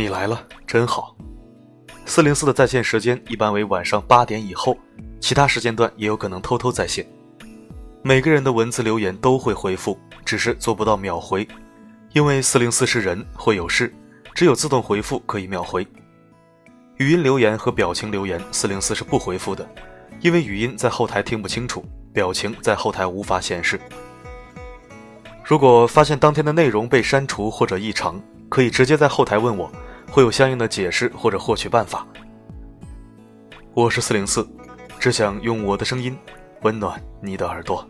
你来了，真好。四零四的在线时间一般为晚上八点以后，其他时间段也有可能偷偷在线。每个人的文字留言都会回复，只是做不到秒回，因为四零四是人，会有事，只有自动回复可以秒回。语音留言和表情留言，四零四是不回复的，因为语音在后台听不清楚，表情在后台无法显示。如果发现当天的内容被删除或者异常，可以直接在后台问我，会有相应的解释或者获取办法。我是四零四，只想用我的声音。温暖你的耳朵。